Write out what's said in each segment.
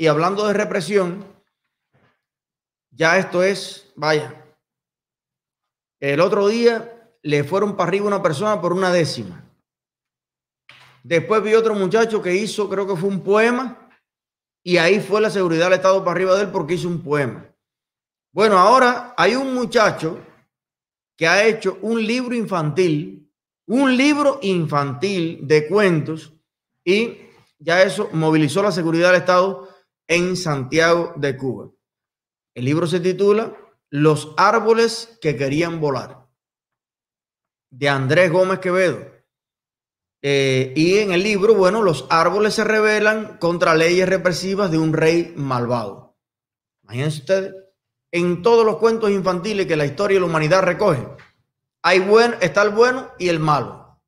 Y hablando de represión, ya esto es, vaya, el otro día le fueron para arriba una persona por una décima. Después vi otro muchacho que hizo, creo que fue un poema, y ahí fue la seguridad del Estado para arriba de él porque hizo un poema. Bueno, ahora hay un muchacho que ha hecho un libro infantil, un libro infantil de cuentos, y ya eso movilizó la seguridad del Estado en Santiago de Cuba. El libro se titula Los árboles que querían volar, de Andrés Gómez Quevedo. Eh, y en el libro, bueno, los árboles se rebelan contra leyes represivas de un rey malvado. Imagínense ustedes, en todos los cuentos infantiles que la historia de la humanidad recoge, hay buen, está el bueno y el malo.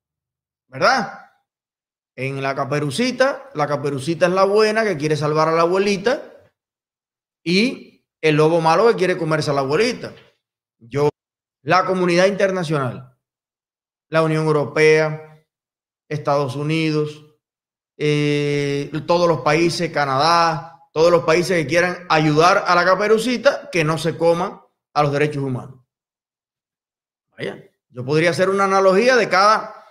¿Verdad? En la caperucita, la caperucita es la buena que quiere salvar a la abuelita y el lobo malo que quiere comerse a la abuelita. Yo, la comunidad internacional, la Unión Europea, Estados Unidos, eh, todos los países, Canadá, todos los países que quieran ayudar a la caperucita que no se coma a los derechos humanos. Vaya, yo podría hacer una analogía de cada,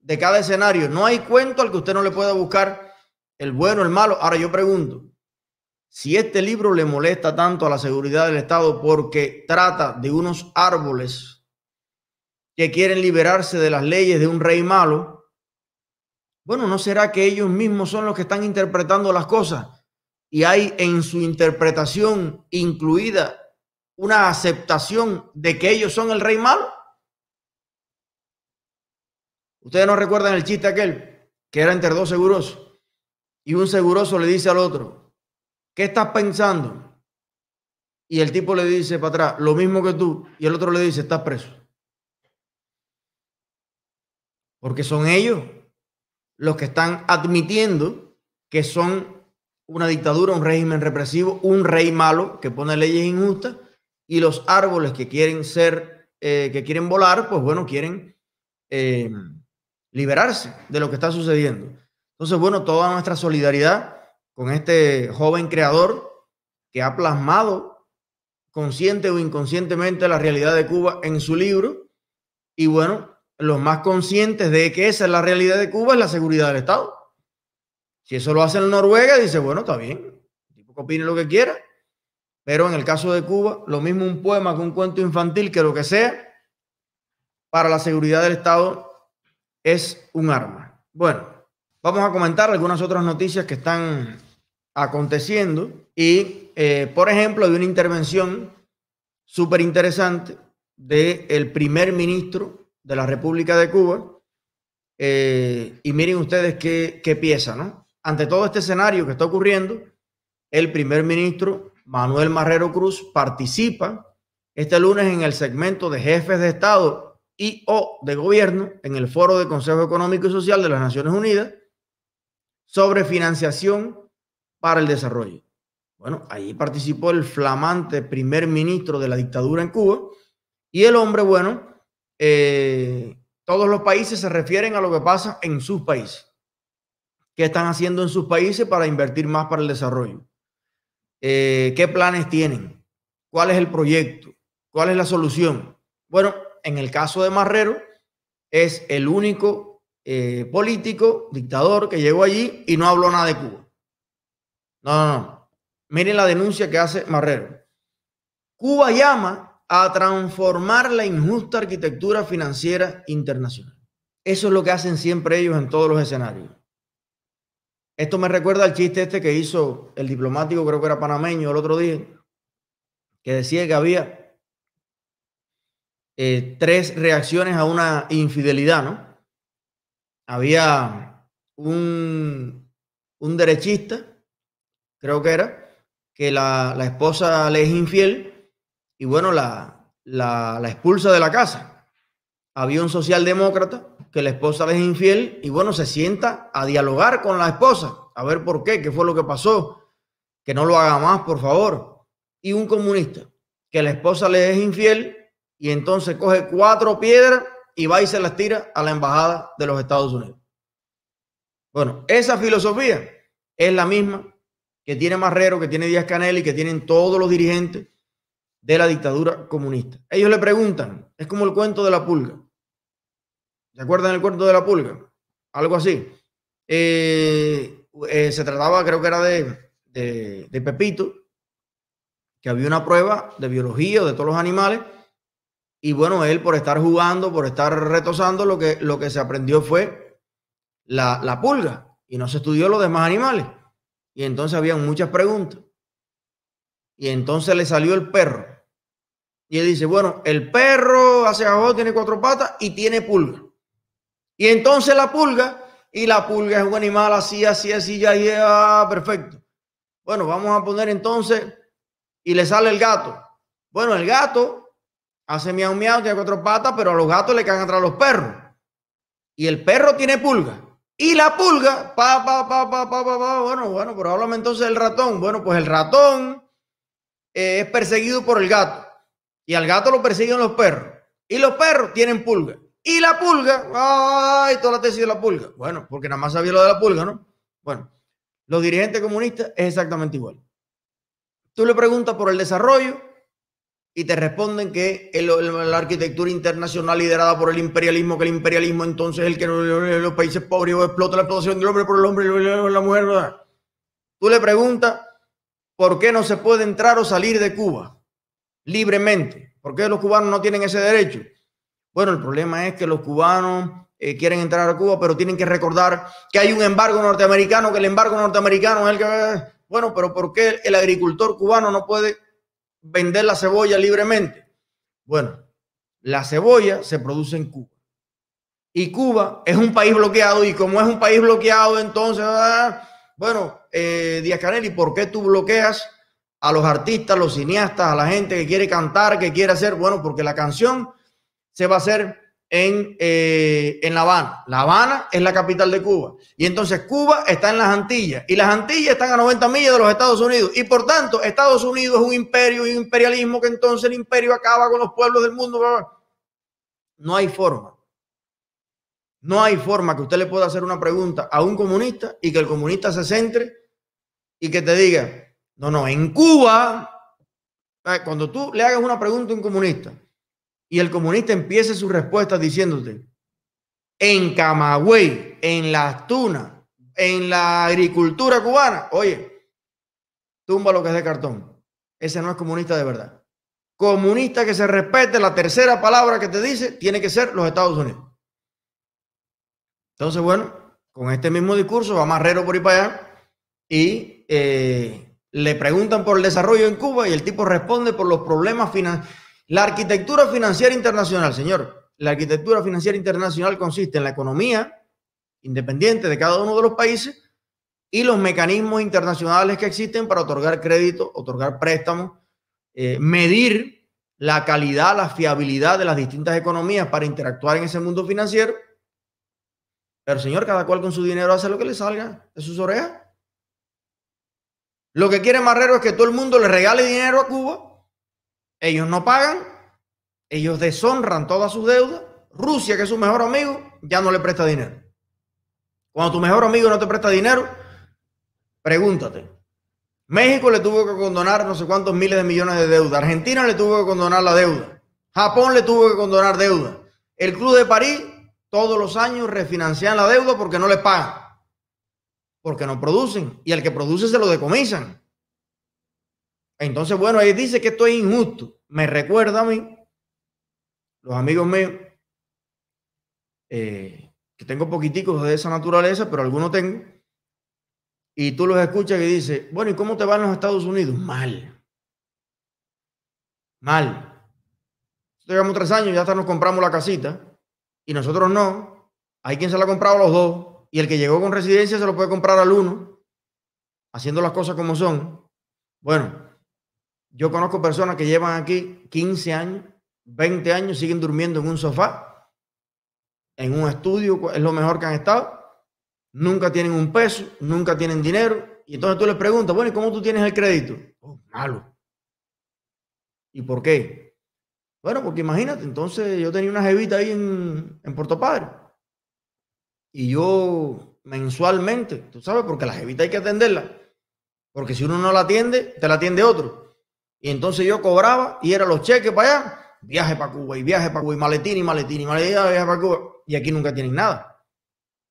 de cada escenario. No hay cuento al que usted no le pueda buscar el bueno, el malo. Ahora yo pregunto, si este libro le molesta tanto a la seguridad del Estado porque trata de unos árboles que quieren liberarse de las leyes de un rey malo, bueno, ¿no será que ellos mismos son los que están interpretando las cosas? Y hay en su interpretación incluida una aceptación de que ellos son el rey malo. Ustedes no recuerdan el chiste aquel que era entre dos segurosos y un seguroso le dice al otro, ¿qué estás pensando? Y el tipo le dice para atrás, lo mismo que tú. Y el otro le dice, estás preso. Porque son ellos los que están admitiendo que son una dictadura, un régimen represivo, un rey malo que pone leyes injustas y los árboles que quieren ser, eh, que quieren volar, pues bueno, quieren eh, liberarse de lo que está sucediendo. Entonces, bueno, toda nuestra solidaridad con este joven creador que ha plasmado consciente o inconscientemente la realidad de Cuba en su libro. Y bueno, los más conscientes de que esa es la realidad de Cuba es la seguridad del Estado. Si eso lo hace en Noruega, dice, bueno, está bien, el tipo que opine lo que quiera. Pero en el caso de Cuba, lo mismo un poema que un cuento infantil, que lo que sea, para la seguridad del Estado es un arma. Bueno, vamos a comentar algunas otras noticias que están aconteciendo. Y, eh, por ejemplo, hay una intervención súper interesante del primer ministro de la República de Cuba. Eh, y miren ustedes qué, qué pieza, ¿no? Ante todo este escenario que está ocurriendo, el primer ministro Manuel Marrero Cruz participa este lunes en el segmento de jefes de Estado y o de gobierno en el foro del Consejo Económico y Social de las Naciones Unidas sobre financiación para el desarrollo. Bueno, ahí participó el flamante primer ministro de la dictadura en Cuba y el hombre, bueno, eh, todos los países se refieren a lo que pasa en sus países. ¿Qué están haciendo en sus países para invertir más para el desarrollo? Eh, ¿Qué planes tienen? ¿Cuál es el proyecto? ¿Cuál es la solución? Bueno, en el caso de Marrero, es el único eh, político, dictador que llegó allí y no habló nada de Cuba. No, no, no. Miren la denuncia que hace Marrero. Cuba llama a transformar la injusta arquitectura financiera internacional. Eso es lo que hacen siempre ellos en todos los escenarios. Esto me recuerda al chiste este que hizo el diplomático, creo que era panameño el otro día, que decía que había eh, tres reacciones a una infidelidad, ¿no? Había un, un derechista, creo que era, que la, la esposa le es infiel y bueno, la, la, expulsa de la casa. Había un socialdemócrata que la esposa le es infiel y bueno, se sienta a dialogar con la esposa, a ver por qué, qué fue lo que pasó, que no lo haga más, por favor. Y un comunista que la esposa le es infiel y entonces coge cuatro piedras y va y se las tira a la embajada de los Estados Unidos. Bueno, esa filosofía es la misma que tiene Marrero, que tiene Díaz Canel y que tienen todos los dirigentes de la dictadura comunista. Ellos le preguntan, es como el cuento de la pulga. ¿Se acuerdan el cuento de la pulga? Algo así. Eh, eh, se trataba, creo que era de, de, Pepito, que había una prueba de biología de todos los animales. Y bueno, él por estar jugando, por estar retosando, lo que, lo que se aprendió fue la, la pulga y no se estudió los demás animales. Y entonces habían muchas preguntas. Y entonces le salió el perro. Y él dice, bueno, el perro hace abajo, tiene cuatro patas y tiene pulga. Y entonces la pulga, y la pulga es un animal así, así, así, ya, ya, perfecto. Bueno, vamos a poner entonces, y le sale el gato. Bueno, el gato hace miau miau, tiene cuatro patas, pero a los gatos le caen atrás los perros. Y el perro tiene pulga. Y la pulga, pa, pa, pa, pa, pa, pa, bueno, bueno, probablemente entonces el ratón. Bueno, pues el ratón eh, es perseguido por el gato. Y al gato lo persiguen los perros. Y los perros tienen pulga. Y la pulga, ay, toda la tesis de la pulga. Bueno, porque nada más sabía lo de la pulga, ¿no? Bueno, los dirigentes comunistas es exactamente igual. Tú le preguntas por el desarrollo y te responden que la arquitectura internacional liderada por el imperialismo, que el imperialismo entonces es el que los países pobres explota la explotación del hombre por el hombre y la mujer. Tú le preguntas por qué no se puede entrar o salir de Cuba libremente. ¿Por qué los cubanos no tienen ese derecho? Bueno, el problema es que los cubanos eh, quieren entrar a Cuba, pero tienen que recordar que hay un embargo norteamericano, que el embargo norteamericano es el que... Bueno, pero ¿por qué el agricultor cubano no puede vender la cebolla libremente? Bueno, la cebolla se produce en Cuba. Y Cuba es un país bloqueado y como es un país bloqueado, entonces, ah, bueno, eh, Díaz Canel, ¿y por qué tú bloqueas a los artistas, los cineastas, a la gente que quiere cantar, que quiere hacer? Bueno, porque la canción se va a hacer en, eh, en La Habana. La Habana es la capital de Cuba. Y entonces Cuba está en las Antillas. Y las Antillas están a 90 millas de los Estados Unidos. Y por tanto, Estados Unidos es un imperio y un imperialismo que entonces el imperio acaba con los pueblos del mundo. No hay forma. No hay forma que usted le pueda hacer una pregunta a un comunista y que el comunista se centre y que te diga, no, no, en Cuba, eh, cuando tú le hagas una pregunta a un comunista, y el comunista empiece su respuesta diciéndote, en Camagüey, en las tunas, en la agricultura cubana, oye, tumba lo que es de cartón. Ese no es comunista de verdad. Comunista que se respete, la tercera palabra que te dice tiene que ser los Estados Unidos. Entonces, bueno, con este mismo discurso va Marrero por ahí para allá y eh, le preguntan por el desarrollo en Cuba y el tipo responde por los problemas financieros la arquitectura financiera internacional, señor, la arquitectura financiera internacional consiste en la economía independiente de cada uno de los países y los mecanismos internacionales que existen para otorgar crédito, otorgar préstamos, eh, medir la calidad, la fiabilidad de las distintas economías para interactuar en ese mundo financiero. Pero señor, cada cual con su dinero hace lo que le salga de sus orejas. Lo que quiere Marrero es que todo el mundo le regale dinero a Cuba ellos no pagan, ellos deshonran todas sus deudas. Rusia, que es su mejor amigo, ya no le presta dinero. Cuando tu mejor amigo no te presta dinero, pregúntate. México le tuvo que condonar no sé cuántos miles de millones de deuda. Argentina le tuvo que condonar la deuda. Japón le tuvo que condonar deuda. El Club de París todos los años refinancian la deuda porque no le pagan. Porque no producen. Y al que produce se lo decomisan. Entonces, bueno, ahí dice que esto es injusto. Me recuerda a mí, los amigos míos, eh, que tengo poquiticos de esa naturaleza, pero algunos tengo. Y tú los escuchas y dices, bueno, ¿y cómo te van los Estados Unidos? Mal. Mal. Llevamos tres años, ya hasta nos compramos la casita. Y nosotros no. Hay quien se la ha comprado a los dos. Y el que llegó con residencia se lo puede comprar al uno. Haciendo las cosas como son. Bueno, yo conozco personas que llevan aquí 15 años, 20 años, siguen durmiendo en un sofá, en un estudio, es lo mejor que han estado. Nunca tienen un peso, nunca tienen dinero. Y entonces tú les preguntas, bueno, ¿y cómo tú tienes el crédito? Oh, malo. ¿Y por qué? Bueno, porque imagínate, entonces yo tenía una jevita ahí en, en Puerto Padre. Y yo mensualmente, tú sabes, porque la jevita hay que atenderla Porque si uno no la atiende, te la atiende otro. Y entonces yo cobraba y era los cheques para allá, viaje para Cuba y viaje para Cuba y maletín y maletín y maletín y para Cuba. Y aquí nunca tienen nada.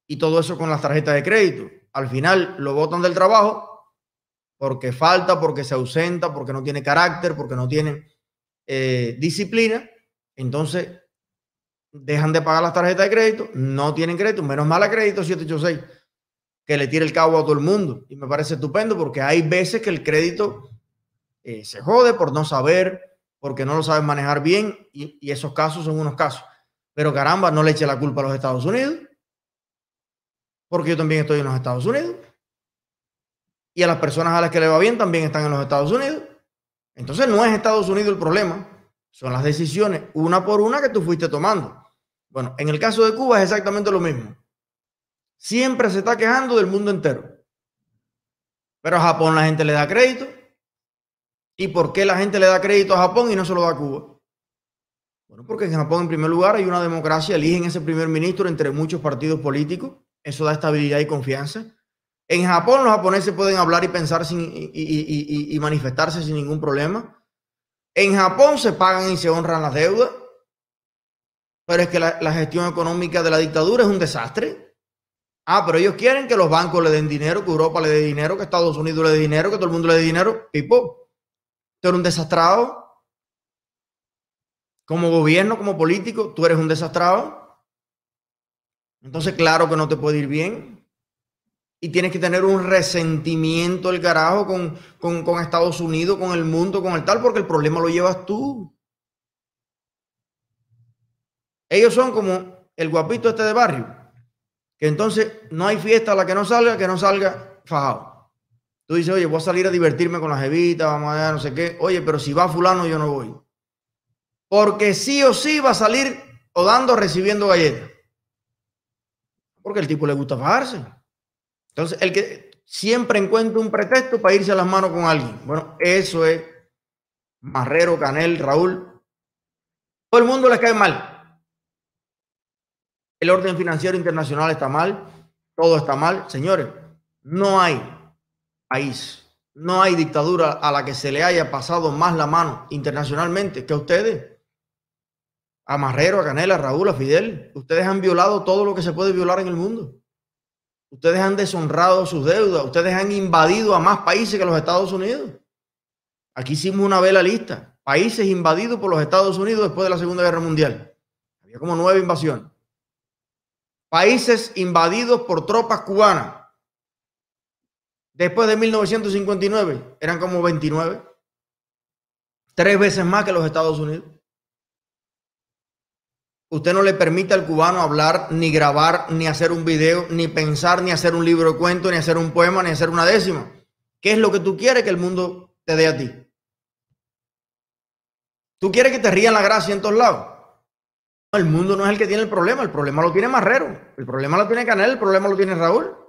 Y todo eso con las tarjetas de crédito. Al final lo botan del trabajo porque falta, porque se ausenta, porque no tiene carácter, porque no tiene eh, disciplina. Entonces dejan de pagar las tarjetas de crédito, no tienen crédito, menos mal a crédito 786, que le tire el cabo a todo el mundo. Y me parece estupendo porque hay veces que el crédito eh, se jode por no saber, porque no lo saben manejar bien, y, y, esos casos son unos casos. Pero caramba, no le eche la culpa a los Estados Unidos, porque yo también estoy en los Estados Unidos. Y a las personas a las que le va bien también están en los Estados Unidos. Entonces no es Estados Unidos el problema, son las decisiones una por una que tú fuiste tomando. Bueno, en el caso de Cuba es exactamente lo mismo. Siempre se está quejando del mundo entero. Pero a Japón la gente le da crédito. ¿Y por qué la gente le da crédito a Japón y no se lo da a Cuba? Bueno, porque en Japón, en primer lugar, hay una democracia, eligen ese primer ministro entre muchos partidos políticos. Eso da estabilidad y confianza. En Japón los japoneses pueden hablar y pensar sin, y, manifestarse sin ningún problema. En Japón se pagan y se honran las deudas, pero es que la, gestión económica de la dictadura es un desastre. Ah, pero ellos quieren que los bancos le den dinero, que Europa le dé dinero, que Estados Unidos le dé dinero, que todo el mundo le dé dinero. Pipo, tú eres un desastrado. Como gobierno, como político, tú eres un desastrado. Entonces, claro que no te puede ir bien y tienes que tener un resentimiento el carajo con, con, Estados Unidos, con el mundo, con el tal, porque el problema lo llevas tú. Ellos son como el guapito este de barrio, que entonces no hay fiesta a la que no salga, que no salga fajado. Tú dices, oye, voy a salir a divertirme con la jevita, vamos a ver, no sé qué. Oye, pero si va fulano, yo no voy. Porque sí o sí va a salir o dando recibiendo galletas. Porque el tipo le gusta fajarse. Entonces, el que siempre encuentra un pretexto para irse a las manos con alguien. Bueno, eso es Marrero, Canel, Raúl. Todo el mundo les cae mal. El orden financiero internacional está mal. Todo está mal. Señores, no hay país, no hay dictadura a la que se le haya pasado más la mano internacionalmente que a ustedes. A Marrero, a Canel, a Raúl, a Fidel. Ustedes han violado todo lo que se puede violar en el mundo. Ustedes han deshonrado sus deudas. Ustedes han invadido a más países que los Estados Unidos. Aquí hicimos una vela lista. Países invadidos por los Estados Unidos después de la Segunda Guerra Mundial. Había como nueve invasiones. Países invadidos por tropas cubanas. Después de 1959 eran como 29. Tres veces más que los Estados Unidos. Usted no le permite al cubano hablar, ni grabar, ni hacer un video, ni pensar, ni hacer un libro de cuento, ni hacer un poema, ni hacer una décima. ¿Qué es lo que tú quieres que el mundo te dé a ti? ¿Tú quieres que te rían la gracia en todos lados? El mundo no es el que tiene el problema, el problema lo tiene Marrero, el problema lo tiene Canel, el problema lo tiene Raúl.